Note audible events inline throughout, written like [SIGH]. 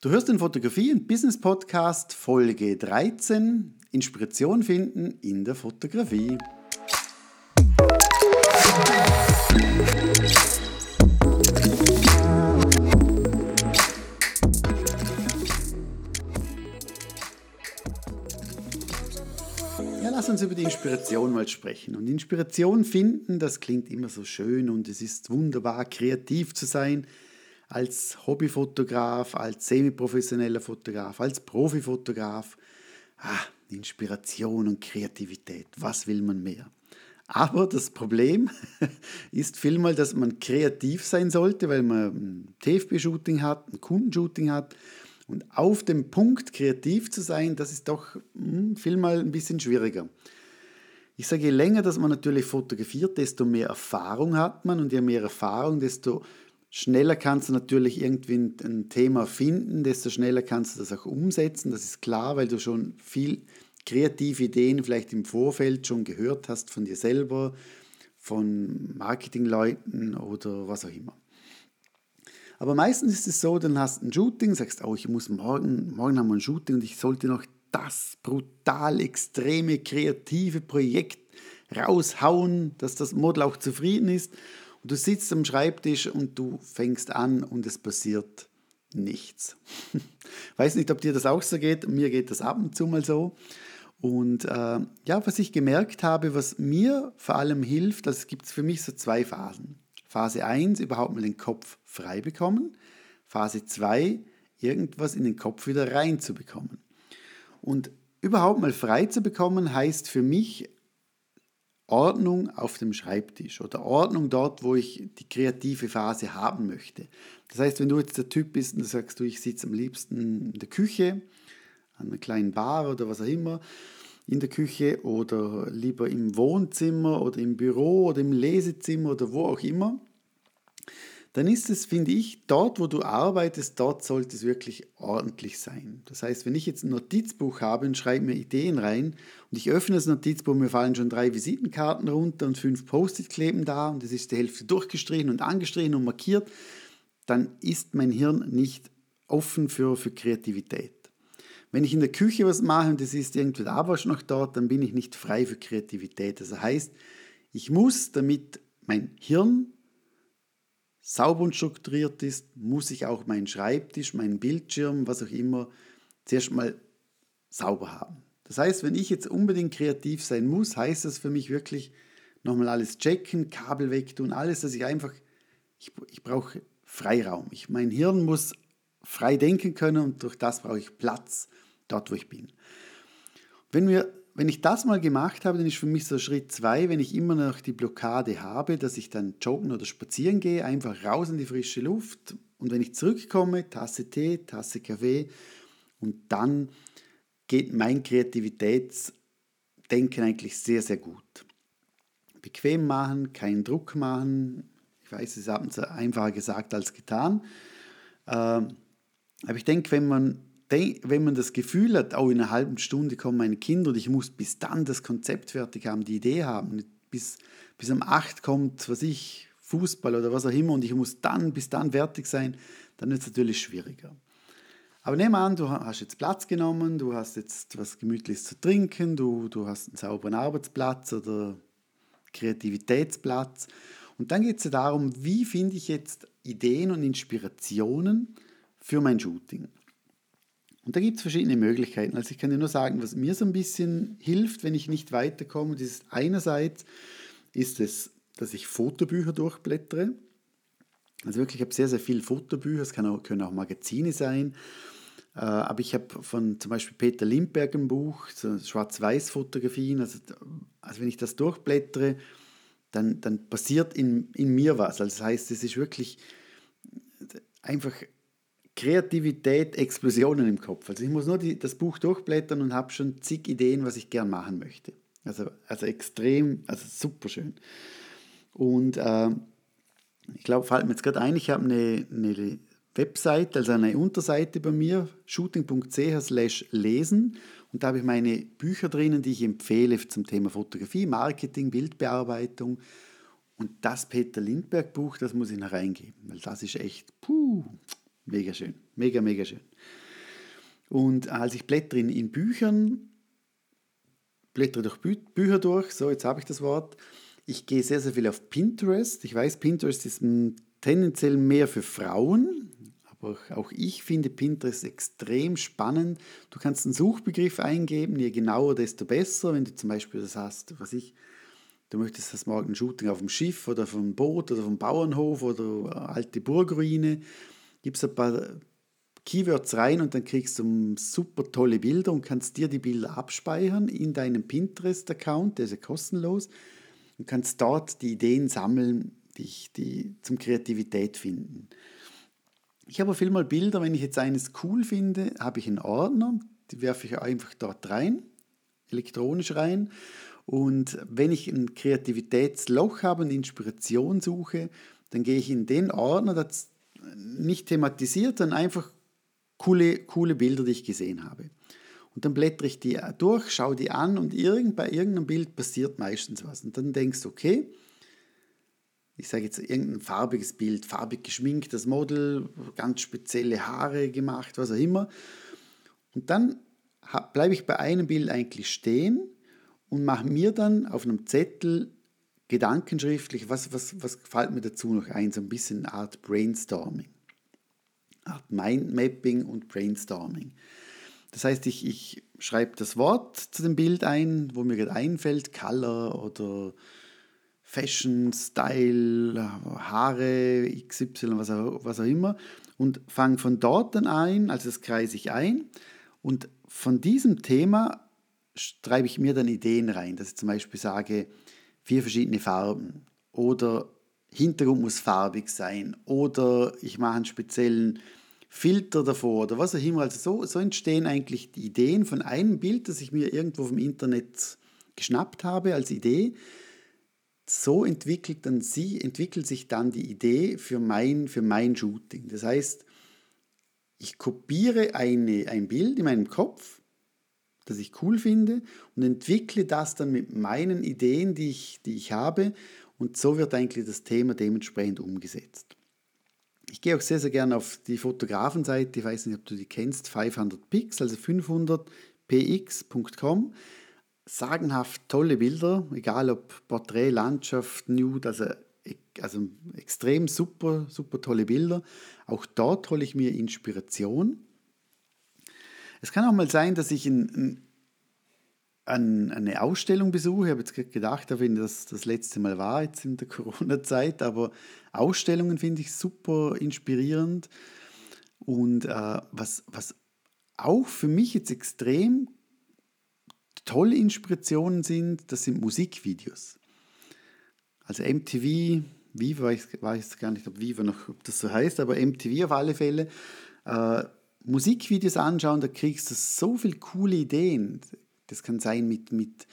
Du hörst den Fotografie- und Business Podcast Folge 13: Inspiration finden in der Fotografie. Lass uns über die Inspiration mal sprechen. Und Inspiration finden, das klingt immer so schön und es ist wunderbar, kreativ zu sein als Hobbyfotograf, als semiprofessioneller Fotograf, als Profifotograf. Ah, Inspiration und Kreativität, was will man mehr? Aber das Problem [LAUGHS] ist vielmal, dass man kreativ sein sollte, weil man ein TFB-Shooting hat, ein Kundenshooting hat. Und auf dem Punkt kreativ zu sein, das ist doch hm, vielmal ein bisschen schwieriger. Ich sage, je länger, dass man natürlich fotografiert, desto mehr Erfahrung hat man und je mehr Erfahrung, desto schneller kannst du natürlich irgendwie ein Thema finden, desto schneller kannst du das auch umsetzen. Das ist klar, weil du schon viel kreative Ideen vielleicht im Vorfeld schon gehört hast von dir selber, von Marketingleuten oder was auch immer. Aber meistens ist es so, dann hast du ein Shooting, sagst, oh, ich muss morgen, morgen haben wir ein Shooting und ich sollte noch das brutal extreme kreative Projekt raushauen, dass das Model auch zufrieden ist. Und du sitzt am Schreibtisch und du fängst an und es passiert nichts. [LAUGHS] Weiß nicht, ob dir das auch so geht. Mir geht das ab und zu mal so. Und äh, ja, was ich gemerkt habe, was mir vor allem hilft, das gibt es für mich so zwei Phasen. Phase 1, überhaupt mal den Kopf frei bekommen. Phase 2, irgendwas in den Kopf wieder reinzubekommen. Und überhaupt mal frei zu bekommen, heißt für mich Ordnung auf dem Schreibtisch oder Ordnung dort, wo ich die kreative Phase haben möchte. Das heißt, wenn du jetzt der Typ bist und du sagst, du, ich sitze am liebsten in der Küche, an einer kleinen Bar oder was auch immer, in der Küche oder lieber im Wohnzimmer oder im Büro oder im Lesezimmer oder wo auch immer, dann ist es, finde ich, dort, wo du arbeitest, dort sollte es wirklich ordentlich sein. Das heißt, wenn ich jetzt ein Notizbuch habe und schreibe mir Ideen rein und ich öffne das Notizbuch, mir fallen schon drei Visitenkarten runter und fünf Post-it kleben da und es ist die Hälfte durchgestrichen und angestrichen und markiert, dann ist mein Hirn nicht offen für, für Kreativität. Wenn ich in der Küche was mache und es ist irgendwie der Abwasch noch dort, dann bin ich nicht frei für Kreativität. Das heißt, ich muss, damit mein Hirn sauber und strukturiert ist, muss ich auch meinen Schreibtisch, meinen Bildschirm, was auch immer, zuerst mal sauber haben. Das heißt, wenn ich jetzt unbedingt kreativ sein muss, heißt das für mich wirklich nochmal alles checken, Kabel wegtun, alles, dass ich einfach, ich, ich brauche Freiraum. Ich, mein Hirn muss frei denken können und durch das brauche ich Platz dort, wo ich bin. Wenn wir wenn ich das mal gemacht habe, dann ist für mich so Schritt zwei, wenn ich immer noch die Blockade habe, dass ich dann joggen oder spazieren gehe, einfach raus in die frische Luft und wenn ich zurückkomme, Tasse Tee, Tasse Kaffee und dann geht mein Kreativitätsdenken eigentlich sehr, sehr gut. Bequem machen, keinen Druck machen. Ich weiß, es ist abends einfacher gesagt als getan. Ähm, aber ich denke, wenn man wenn man das Gefühl hat, oh, in einer halben Stunde kommen meine Kinder und ich muss bis dann das Konzept fertig haben, die Idee haben, bis, bis um acht kommt, was ich, Fußball oder was auch immer und ich muss dann bis dann fertig sein, dann wird es natürlich schwieriger. Aber nehmen an, du hast jetzt Platz genommen, du hast jetzt was Gemütliches zu trinken, du, du hast einen sauberen Arbeitsplatz oder Kreativitätsplatz. Und dann geht es ja darum, wie finde ich jetzt Ideen und Inspirationen für mein Shooting. Und da gibt es verschiedene Möglichkeiten. Also ich kann dir nur sagen, was mir so ein bisschen hilft, wenn ich nicht weiterkomme, das ist einerseits ist es, dass ich Fotobücher durchblättere. Also wirklich, ich habe sehr, sehr viele Fotobücher, es auch, können auch Magazine sein. Äh, aber ich habe von zum Beispiel Peter Lindberg ein Buch, so Schwarz-Weiß-Fotografien. Also, also wenn ich das durchblättere, dann, dann passiert in, in mir was. Also das heißt, es ist wirklich einfach Kreativität, Explosionen im Kopf. Also ich muss nur die, das Buch durchblättern und habe schon zig Ideen, was ich gern machen möchte. Also, also extrem, also super schön. Und äh, ich glaube, fällt mir jetzt gerade ein, ich habe eine, eine Website, also eine Unterseite bei mir, shooting.ch slash lesen. Und da habe ich meine Bücher drinnen, die ich empfehle zum Thema Fotografie, Marketing, Bildbearbeitung. Und das Peter Lindbergh Buch, das muss ich noch reingeben, weil das ist echt, puh, Mega schön, Mega, mega schön. Und als ich blättere in, Büchern, blättere durch Bü Bücher durch, so jetzt habe ich das Wort, ich gehe sehr, sehr viel auf Pinterest. Ich weiß, Pinterest ist tendenziell mehr für Frauen, aber auch ich finde Pinterest extrem spannend. Du kannst einen Suchbegriff eingeben, je genauer, desto besser. Wenn du zum Beispiel das hast, was ich, du möchtest das morgen ein Shooting auf dem Schiff oder auf dem Boot oder auf dem Bauernhof oder alte Burgruine, gibst ein paar Keywords rein und dann kriegst du super tolle Bilder und kannst dir die Bilder abspeichern in deinem Pinterest-Account, der ist ja kostenlos, und kannst dort die Ideen sammeln, die, die zum Kreativität finden. Ich habe vielmal Bilder, wenn ich jetzt eines cool finde, habe ich einen Ordner, die werfe ich einfach dort rein, elektronisch rein. Und wenn ich ein Kreativitätsloch habe und Inspiration suche, dann gehe ich in den Ordner, das nicht thematisiert, sondern einfach coole, coole Bilder, die ich gesehen habe. Und dann blättere ich die durch, schaue die an und irgend, bei irgendeinem Bild passiert meistens was. Und dann denkst du, okay, ich sage jetzt irgendein farbiges Bild, farbig geschminkt, das Model, ganz spezielle Haare gemacht, was auch immer. Und dann bleibe ich bei einem Bild eigentlich stehen und mache mir dann auf einem Zettel gedankenschriftlich, was, was, was fällt mir dazu noch ein, so ein bisschen eine Art Brainstorming, Art Mindmapping und Brainstorming. Das heißt, ich, ich schreibe das Wort zu dem Bild ein, wo mir gerade einfällt, Color oder Fashion, Style, Haare, XY, was auch, was auch immer. Und fange von dort dann ein, also das kreise ich ein. Und von diesem Thema schreibe ich mir dann Ideen rein, dass ich zum Beispiel sage, vier verschiedene Farben oder Hintergrund muss farbig sein oder ich mache einen speziellen Filter davor oder was auch immer. Also so, so entstehen eigentlich die Ideen von einem Bild, das ich mir irgendwo vom Internet geschnappt habe als Idee so entwickelt, dann sie, entwickelt sich dann die Idee für mein, für mein Shooting. Das heißt, ich kopiere eine, ein Bild in meinem Kopf, das ich cool finde, und entwickle das dann mit meinen Ideen, die ich, die ich habe. Und so wird eigentlich das Thema dementsprechend umgesetzt. Ich gehe auch sehr, sehr gerne auf die Fotografenseite, ich weiß nicht, ob du die kennst, 500 Pix, also 500px.com sagenhaft tolle Bilder, egal ob Porträt, Landschaft, Nude, also, also extrem super, super tolle Bilder. Auch dort hole ich mir Inspiration. Es kann auch mal sein, dass ich ein, ein, eine Ausstellung besuche. Ich habe jetzt gedacht, wenn das das letzte Mal war, jetzt in der [LAUGHS] Corona-Zeit, aber Ausstellungen finde ich super inspirierend. Und äh, was, was auch für mich jetzt extrem tolle Inspirationen sind, das sind Musikvideos. Also MTV, Viva, weiß, weiß gar nicht, ob Viva noch, ob das so heißt, aber MTV auf alle Fälle. Äh, Musikvideos anschauen, da kriegst du so viele coole Ideen. Das kann sein mit, mit,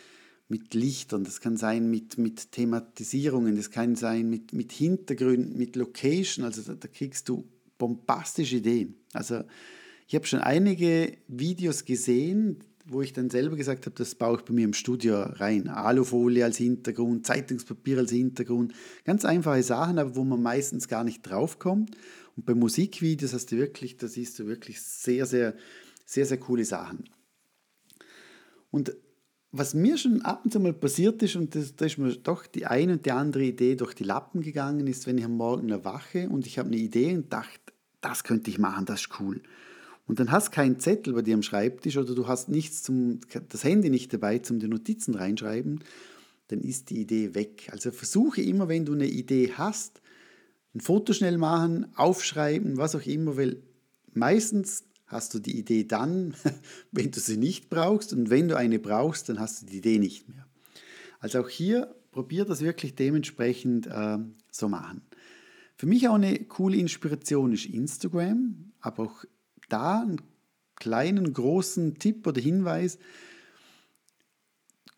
mit Lichtern, das kann sein mit, mit Thematisierungen, das kann sein mit, mit Hintergründen, mit Location. Also da, da kriegst du bombastische Ideen. Also ich habe schon einige Videos gesehen, wo ich dann selber gesagt habe, das baue ich bei mir im Studio rein. Alufolie als Hintergrund, Zeitungspapier als Hintergrund. Ganz einfache Sachen, aber wo man meistens gar nicht draufkommt. Und bei Musikvideos hast du wirklich, da siehst du wirklich sehr, sehr, sehr, sehr coole Sachen. Und was mir schon ab und zu mal passiert ist, und das, da ist mir doch die eine und die andere Idee durch die Lappen gegangen, ist, wenn ich am Morgen erwache und ich habe eine Idee und dachte, das könnte ich machen, das ist cool und dann hast keinen Zettel bei dir am Schreibtisch oder du hast nichts zum, das Handy nicht dabei zum die Notizen reinschreiben, dann ist die Idee weg. Also versuche immer, wenn du eine Idee hast, ein Foto schnell machen, aufschreiben, was auch immer, weil meistens hast du die Idee dann, [LAUGHS] wenn du sie nicht brauchst und wenn du eine brauchst, dann hast du die Idee nicht mehr. Also auch hier probier das wirklich dementsprechend äh, so machen. Für mich auch eine coole Inspiration ist Instagram, aber auch da einen kleinen, großen Tipp oder Hinweis.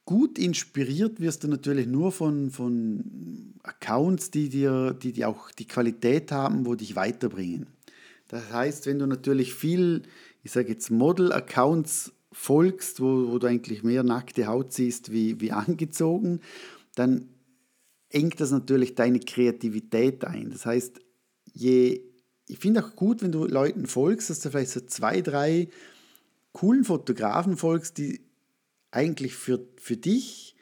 Gut inspiriert wirst du natürlich nur von, von Accounts, die dir, die dir auch die Qualität haben, wo dich weiterbringen. Das heißt, wenn du natürlich viel, ich sage jetzt Model-Accounts folgst, wo, wo du eigentlich mehr nackte Haut siehst wie, wie angezogen, dann engt das natürlich deine Kreativität ein. Das heißt, je ich finde auch gut, wenn du Leuten folgst, dass du vielleicht so zwei, drei coolen Fotografen folgst, die eigentlich für, für dich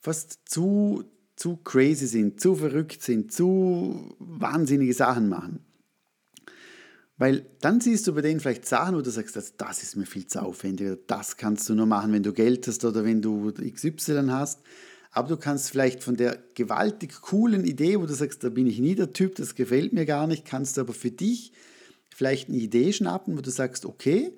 fast zu, zu crazy sind, zu verrückt sind, zu wahnsinnige Sachen machen. Weil dann siehst du bei denen vielleicht Sachen, wo du sagst, das, das ist mir viel zu aufwendig, das kannst du nur machen, wenn du Geld hast oder wenn du XY hast. Aber du kannst vielleicht von der gewaltig coolen Idee, wo du sagst, da bin ich nie der Typ, das gefällt mir gar nicht, kannst du aber für dich vielleicht eine Idee schnappen, wo du sagst, okay,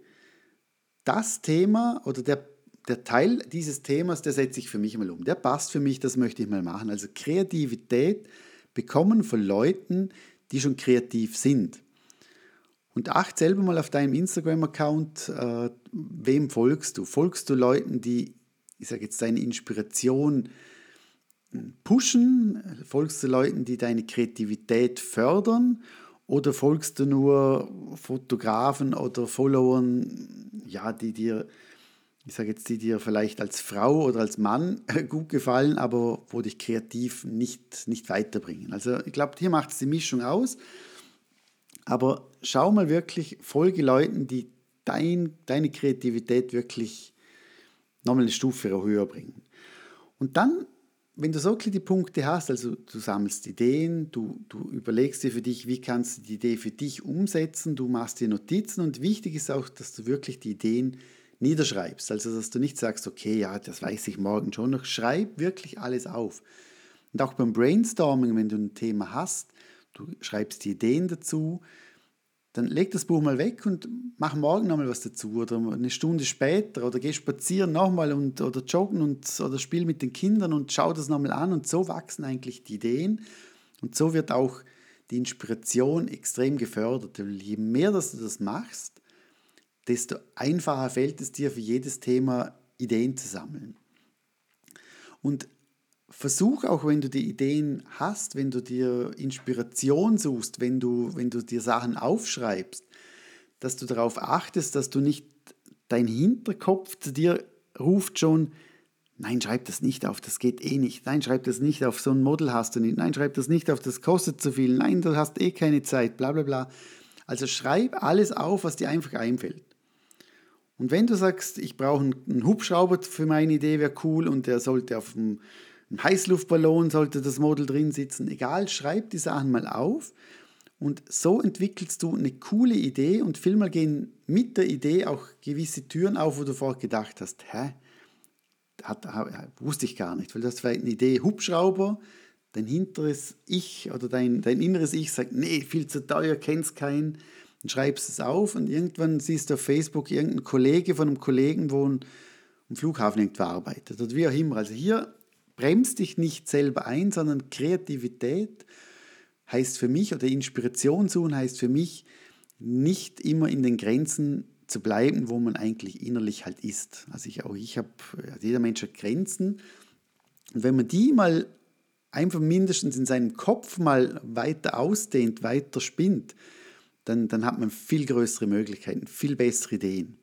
das Thema oder der, der Teil dieses Themas, der setze ich für mich mal um. Der passt für mich, das möchte ich mal machen. Also Kreativität bekommen von Leuten, die schon kreativ sind. Und acht selber mal auf deinem Instagram-Account, äh, wem folgst du? Folgst du Leuten, die, ich sage jetzt, deine Inspiration pushen? Folgst du Leuten, die deine Kreativität fördern? Oder folgst du nur Fotografen oder Followern, ja, die dir, ich sage jetzt, die dir vielleicht als Frau oder als Mann [LAUGHS] gut gefallen, aber wo dich kreativ nicht, nicht weiterbringen? Also ich glaube, hier macht es die Mischung aus. Aber schau mal wirklich, folge Leuten, die dein, deine Kreativität wirklich nochmal eine Stufe höher bringen. Und dann, wenn du so die Punkte hast, also du sammelst Ideen, du, du überlegst dir für dich, wie kannst du die Idee für dich umsetzen, du machst dir Notizen und wichtig ist auch, dass du wirklich die Ideen niederschreibst. Also, dass du nicht sagst, okay, ja, das weiß ich morgen schon noch. Schreib wirklich alles auf. Und auch beim Brainstorming, wenn du ein Thema hast, du schreibst die Ideen dazu, dann leg das Buch mal weg und mach morgen nochmal was dazu oder eine Stunde später oder geh spazieren nochmal und, oder joggen und, oder spiel mit den Kindern und schau das nochmal an und so wachsen eigentlich die Ideen und so wird auch die Inspiration extrem gefördert. Je mehr dass du das machst, desto einfacher fällt es dir für jedes Thema Ideen zu sammeln. Und versuch auch, wenn du die Ideen hast, wenn du dir Inspiration suchst, wenn du, wenn du dir Sachen aufschreibst, dass du darauf achtest, dass du nicht dein Hinterkopf zu dir ruft schon, nein, schreib das nicht auf, das geht eh nicht, nein, schreib das nicht auf, so ein Model hast du nicht, nein, schreib das nicht auf, das kostet zu viel, nein, du hast eh keine Zeit, bla bla bla. Also schreib alles auf, was dir einfach einfällt. Und wenn du sagst, ich brauche einen Hubschrauber für meine Idee, wäre cool und der sollte auf dem ein Heißluftballon sollte das Model drin sitzen. Egal, schreib die Sachen mal auf. Und so entwickelst du eine coole Idee und vielmal gehen mit der Idee auch gewisse Türen auf, wo du vorher gedacht hast, hä? Hat, wusste ich gar nicht, weil das vielleicht eine Idee Hubschrauber, dein hinteres Ich oder dein, dein inneres Ich sagt, nee, viel zu teuer, kennst keinen, dann schreibst es auf und irgendwann siehst du auf Facebook irgendeinen Kollege von einem Kollegen, wo ein, am Flughafen irgendwo arbeitet oder wie auch immer. Also hier bremst dich nicht selber ein, sondern Kreativität heißt für mich oder Inspiration suchen heißt für mich nicht immer in den Grenzen zu bleiben, wo man eigentlich innerlich halt ist. Also ich auch ich habe jeder Mensch hat Grenzen und wenn man die mal einfach mindestens in seinem Kopf mal weiter ausdehnt, weiter spinnt, dann, dann hat man viel größere Möglichkeiten, viel bessere Ideen.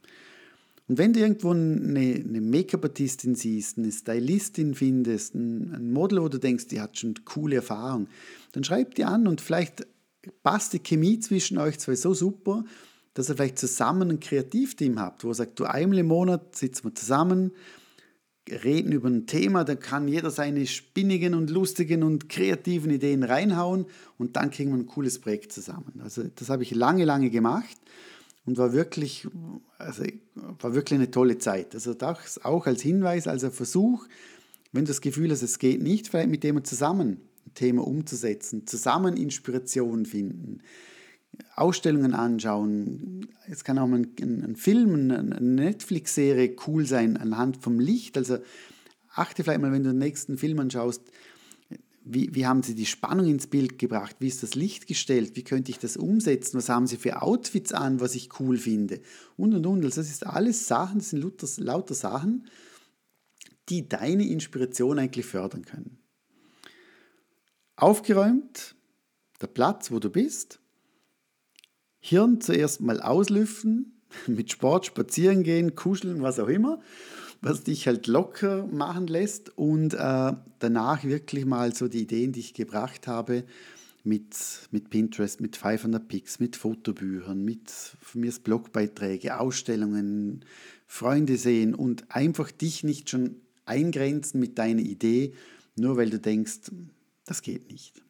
Und wenn du irgendwo eine, eine Make-up-Artistin siehst, eine Stylistin findest, ein, ein, Model, wo du denkst, die hat schon coole Erfahrung, dann schreib die an und vielleicht passt die Chemie zwischen euch zwei so super, dass ihr vielleicht zusammen ein Kreativteam habt, wo ihr sagt, du einmal im Monat sitzen wir zusammen, reden über ein Thema, da kann jeder seine spinnigen und lustigen und kreativen Ideen reinhauen und dann kriegen wir ein cooles Projekt zusammen. Also das habe ich lange, lange gemacht und war wirklich, also, war wirklich eine tolle Zeit. Also das auch als Hinweis, als Versuch, wenn du das Gefühl hast, es geht nicht, vielleicht mit dem zusammen ein Thema umzusetzen, zusammen Inspiration finden, Ausstellungen anschauen. Es kann auch ein, ein, Film, eine Netflix-Serie cool sein anhand vom Licht. Also achte vielleicht mal, wenn du den nächsten Film anschaust, wie, wie haben Sie die Spannung ins Bild gebracht? Wie ist das Licht gestellt? Wie könnte ich das umsetzen? Was haben Sie für Outfits an, was ich cool finde? Und, und, und. Also das ist alles Sachen, das sind lauter, lauter Sachen, die deine Inspiration eigentlich fördern können. Aufgeräumt, der Platz, wo du bist. Hirn zuerst mal auslüften, [LAUGHS] mit Sport spazieren gehen, kuscheln, was auch immer was dich halt locker machen lässt und äh, danach wirklich mal so die Ideen, die ich gebracht habe, mit, mit Pinterest, mit 500 Picks, mit Fotobüchern, mit von mir Blogbeiträge, Ausstellungen, Freunde sehen und einfach dich nicht schon eingrenzen mit deiner Idee, nur weil du denkst, das geht nicht.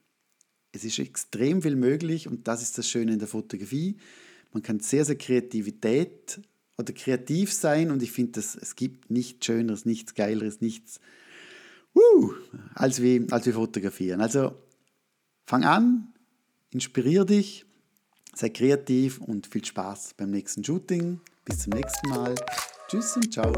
Es ist extrem viel möglich und das ist das Schöne in der Fotografie. Man kann sehr, sehr Kreativität oder kreativ sein und ich finde, es gibt nichts Schöneres, nichts Geileres, nichts uh, als, wie, als wir fotografieren. Also fang an, inspirier dich, sei kreativ und viel Spaß beim nächsten Shooting. Bis zum nächsten Mal. Tschüss und ciao.